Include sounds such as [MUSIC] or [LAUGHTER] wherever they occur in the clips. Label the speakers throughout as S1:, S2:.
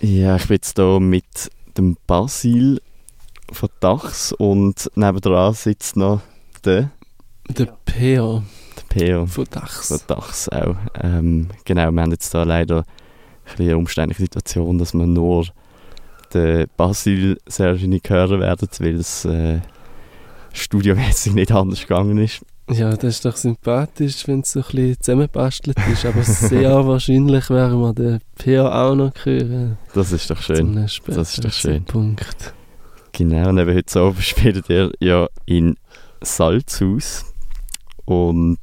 S1: Ja, ich bin jetzt hier mit dem Basil von Dachs und nebendran sitzt noch der,
S2: Der Peer
S1: der Peo
S2: von Dachs.
S1: von Dachs auch. Ähm, genau, wir haben jetzt da leider eine umständliche Situation, dass wir nur den Basil sehr wahrscheinlich hören werden, weil es äh, studiomäßig nicht anders gegangen ist.
S2: Ja, das ist doch sympathisch, wenn es so ein bisschen zusammenbastelt ist. Aber sehr [LAUGHS] wahrscheinlich werden wir den Peer auch noch hören.
S1: Das ist doch schön. Das ist doch schön.
S2: Zeitpunkt.
S1: Genau, und eben heute Abend spielt ihr ja in Salzhaus. Und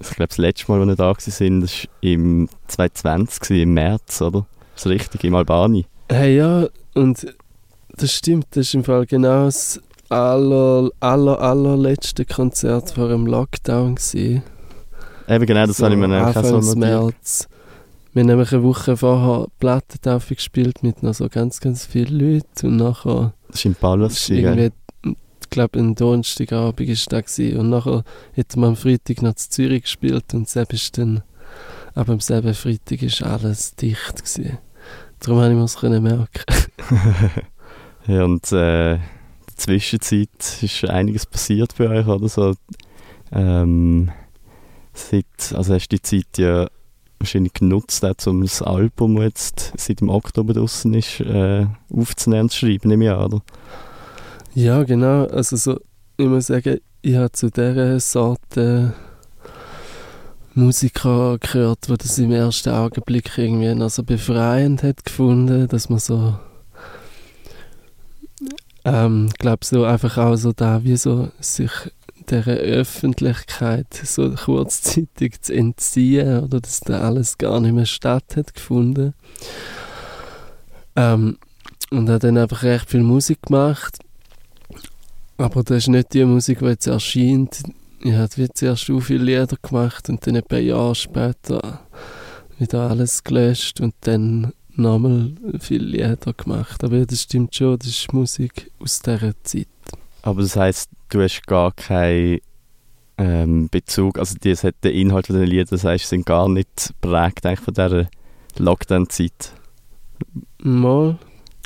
S1: ich glaube, das letzte Mal, als wir da waren, das war im 2020, gewesen, im März, oder? Das ist richtig, im Albani.
S2: Hey, ja, und das stimmt, das ist im Fall genau das aller, aller, allerletzte Konzert vor dem Lockdown gewesen.
S1: Eben genau, das
S2: So,
S1: habe ich mir nämlich auch so.
S2: März. Wir haben nämlich eine Woche vorher Plattentaufe gespielt mit noch so ganz, ganz vielen Leuten und nachher
S1: Das war im
S2: ist
S1: gewesen, gell?
S2: irgendwie, ich glaube, ein Donnerstagabend war da gewesen. und nachher hätten wir am Freitag noch zu Zürich gespielt und selbst dann, aber am selben Freitag ist alles dicht gewesen. Darum habe ich mir es können merken. [LAUGHS]
S1: Ja, und äh, Zwischenzeit ist einiges passiert bei euch, oder so. Ähm, seit, also hast du die Zeit ja wahrscheinlich genutzt, auch, um das Album, das jetzt seit dem Oktober draußen ist, äh, aufzunehmen und zu schreiben, nehme ich oder?
S2: Ja, genau. Also so, ich muss sagen, ich habe zu dieser Sorte Musiker gehört, die das im ersten Augenblick irgendwie noch so befreiend hat gefunden, dass man so ähm, glaube so einfach auch so da wie so sich der Öffentlichkeit so kurzzeitig zu entziehen oder dass da alles gar nicht mehr statt hat gefunden ähm, und hat dann einfach recht viel Musik gemacht aber das ist nicht die Musik, die jetzt erscheint. Ich habe wie zuerst so viele Lieder gemacht und dann ein paar Jahre später wieder alles gelöscht und dann nochmal viele Lieder gemacht. Aber ja, das stimmt schon, das ist Musik aus dieser Zeit.
S1: Aber das heisst, du hast gar keinen ähm, Bezug, also die, hat den Inhalt von den Liedern, das heisst, sind gar nicht prägt eigentlich von dieser Lockdown-Zeit.
S2: Mal,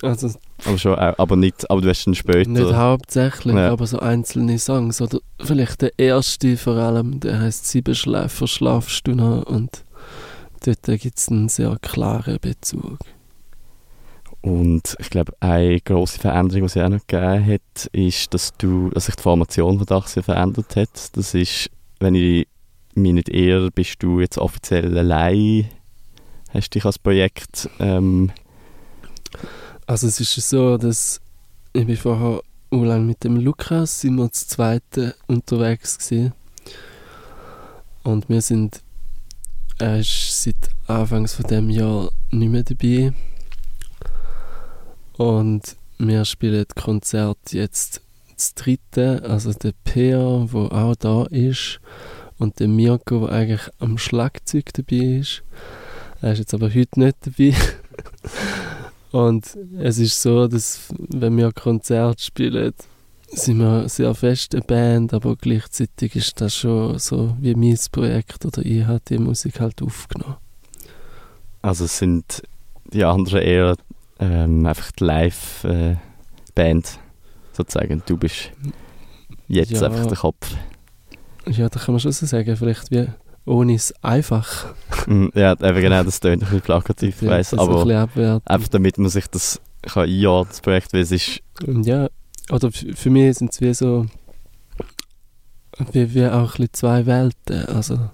S2: also
S1: Aber schon, auch, aber nicht, aber du hast dann später...
S2: nicht hauptsächlich,
S1: Ja.
S2: aber so einzelne Songs. Oder vielleicht der erste vor allem, der heißt Sieben Schläfer schlafst du noch und dort gibt es einen sehr klaren Bezug.
S1: Und ich glaube, eine grosse Veränderung, die es auch noch gegeben hat, ist, dass, du, dass sich die Formation von Dachs ja verändert hat. Das ist, wenn ich mich nicht irre, bist du jetzt offiziell allein, hast dich als Projekt... Ähm,
S2: Also es ist so, dass ich bin vorher lang mit dem Lukas sind wir zu zweiten unterwegs gewesen. und wir sind er ist seit Anfangs von dem Jahr nicht mehr dabei und wir spielen Konzert jetzt das dritte, also der Peer, wo auch da ist und der Mirko, der eigentlich am Schlagzeug dabei ist. Er ist jetzt aber heute nicht dabei. [LAUGHS] Und es ist so, dass wenn wir Konzert spielen, sind wir sehr fest eine Band, aber gleichzeitig ist das schon so wie mein Projekt oder ich habe die Musik halt aufgenommen.
S1: also sind die anderen eher ähm, einfach die Live-Band, sozusagen. Du bist jetzt
S2: Ja.
S1: einfach der Kopf.
S2: Ja, da kann man schon so sagen, vielleicht wie ohne es einfach.
S1: Mm, ja, eben genau, das tönt ein bisschen plakativ, ich weiss,
S2: so ein
S1: aber
S2: bisschen
S1: einfach damit man sich das kann einordnen, das Projekt, weil es ist
S2: ja, oder für mich sind es wie so wie, wie auch ein zwei Welten. Also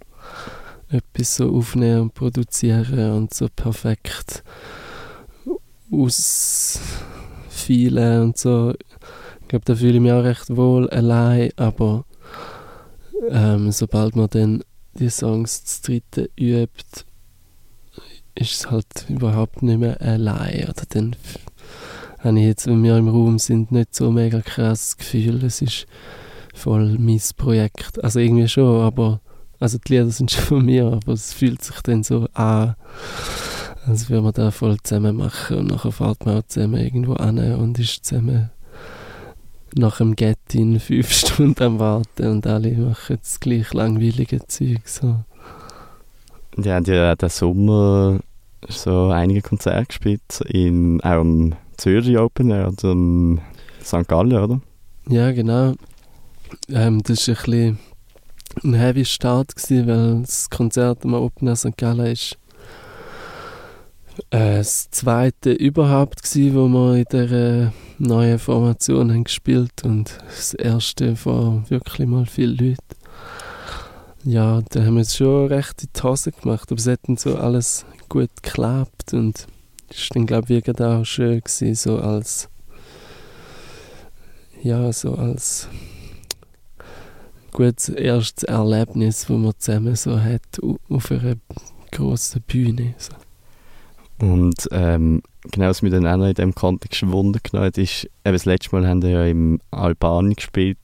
S2: etwas so aufnehmen und produzieren und so perfekt ausfielen und so. Ich glaube, da fühle ich mich auch recht wohl allein, aber ähm, sobald man dann die Songs das dritte übt, ist es halt überhaupt nicht mehr allein. Oder dann habe ich jetzt, wenn wir im Raum sind, nicht so mega krasses Gefühl, es ist voll mein Projekt. Also irgendwie schon, aber also die Lieder sind schon von mir, aber es fühlt sich dann so an, als würde man da voll zusammen machen und nachher fährt man auch zusammen irgendwo an und ist zusammen nach dem Get-In fünf [LAUGHS] Stunden am Warten und alle machen das gleich langweilige Zeug. So.
S1: Ja, die, den Sommer so einige Konzerte gespielt, in, am Zürich Open Air und am St. Gallen, oder?
S2: Ja, genau. Ähm, das war ein bisschen ein heavy Start, gewesen, weil das Konzert am Open Air St. Gallen ist äh, das zweite überhaupt gewesen, wo wir in dieser neuen Formation haben gespielt und das erste vor wirklich mal vielen Leuten. Ja, da haben wir es schon recht in die Hose gemacht, aber es hat dann so alles gut geklappt und es war dann, glaube ich, auch schön gewesen, so als ja, so als gutes erstes Erlebnis, das man zusammen so hat auf einer grossen Bühne. So.
S1: Und ähm, genau, was mir dann auch in diesem Kontext Wunder genommen hat, ist, eben das letzte Mal haben wir ja im Albanien gespielt,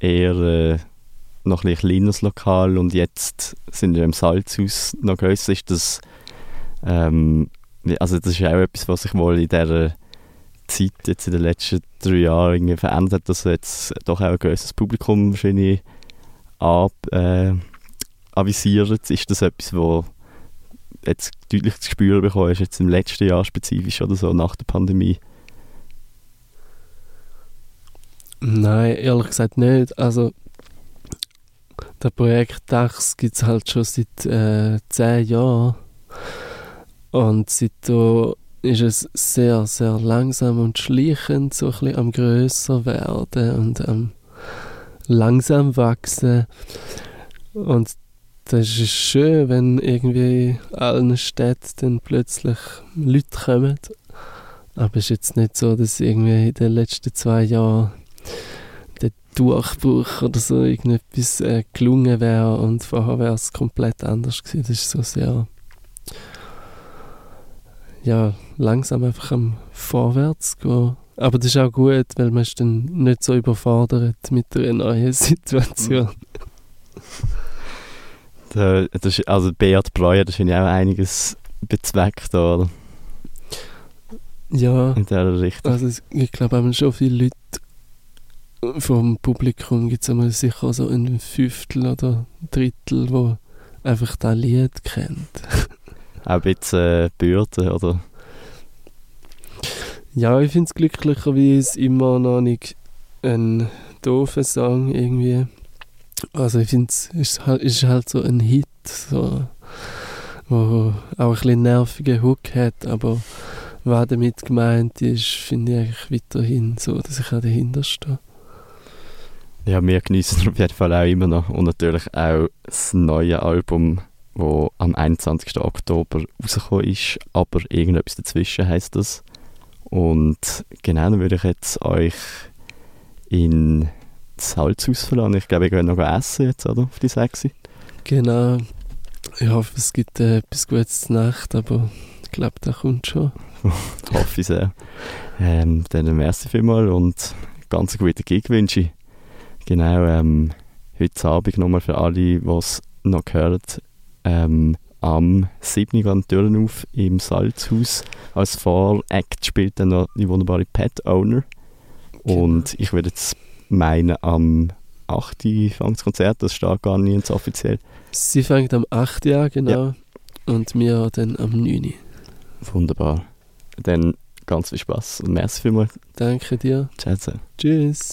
S1: eher äh, noch ein kleines Lokal und jetzt sind wir im Salzhaus noch grösser. Ist das, ähm, also das ist auch etwas, was sich wohl in dieser Zeit jetzt in den letzten drei Jahren irgendwie verändert hat, dass jetzt doch auch ein grösseres Publikum wahrscheinlich ab, äh, avisiert. Ist das etwas, wo jetzt deutlich zu spüren bekommen ist, jetzt im letzten Jahr spezifisch oder so, nach der Pandemie?
S2: Nein, ehrlich gesagt nicht. Also, der Projekt DAX gibt es halt schon seit äh, zehn Jahren. Und seitdem ist es sehr, sehr langsam und schleichend so ein bisschen am grösser werden und am langsam wachsen. Und das ist schön, wenn irgendwie allen Städten dann plötzlich Leute kommen. Aber es ist jetzt nicht so, dass irgendwie in den letzten zwei Jahren der Durchbruch oder so irgendetwas äh, gelungen wäre und vorher wäre es komplett anders gewesen. Das ist so sehr ja, langsam einfach am Vorwärts gehen. Aber das ist auch gut, weil man ist dann nicht so überfordert mit einer neuen Situation. [LAUGHS]
S1: Da, das ist, also Beat Breuer, das finde ich auch einiges bezweckt, oder?
S2: Ja.
S1: In dieser Richtung.
S2: Also ich glaube, haben schon viele Leute vom Publikum gibt es sicher so ein Fünftel oder ein Drittel, wo einfach das Lied kennt. [LAUGHS]
S1: auch ein bisschen äh, Bürde, oder?
S2: Ja, ich finde es glücklicherweise immer noch nicht ein doofer Song irgendwie. Also ich finde es ist halt, ist halt so ein Hit, so, wo auch ein bisschen nervigen Hook hat, aber was damit gemeint ist, finde ich eigentlich weiterhin so, dass ich auch dahinter stehe.
S1: Ja, wir genießen auf jeden Fall auch immer noch und natürlich auch das neue Album, das am 21. Oktober rausgekommen ist, aber irgendetwas dazwischen heißt das. Und genau, dann würde ich jetzt euch in Salz ausverlassen. Ich glaube, ich gehe noch essen jetzt, oder? Auf die Sechse.
S2: Genau. Ich hoffe, es gibt äh, etwas Gutes zur Nacht, aber ich glaube, das kommt schon. [LAUGHS]
S1: hoffe ich sehr. Ähm, dann merci vielmals und ganz gute Gig wünsche ich. Genau, ähm, heute Abend nochmal für alle, die es noch gehört, ähm, am 7. gehen Türen auf im Salzhaus. Als Voract spielt dann noch die wunderbare Pet Owner. Genau. Und ich würde jetzt meinen, am 8. fängt das Konzert, das steht gar nicht offiziell.
S2: Sie fängt am 8. an, genau. Ja. Und wir dann am 9.
S1: Wunderbar. Dann ganz viel Spaß und merci vielmals.
S2: Danke dir.
S1: Ciao.
S2: Tschüss.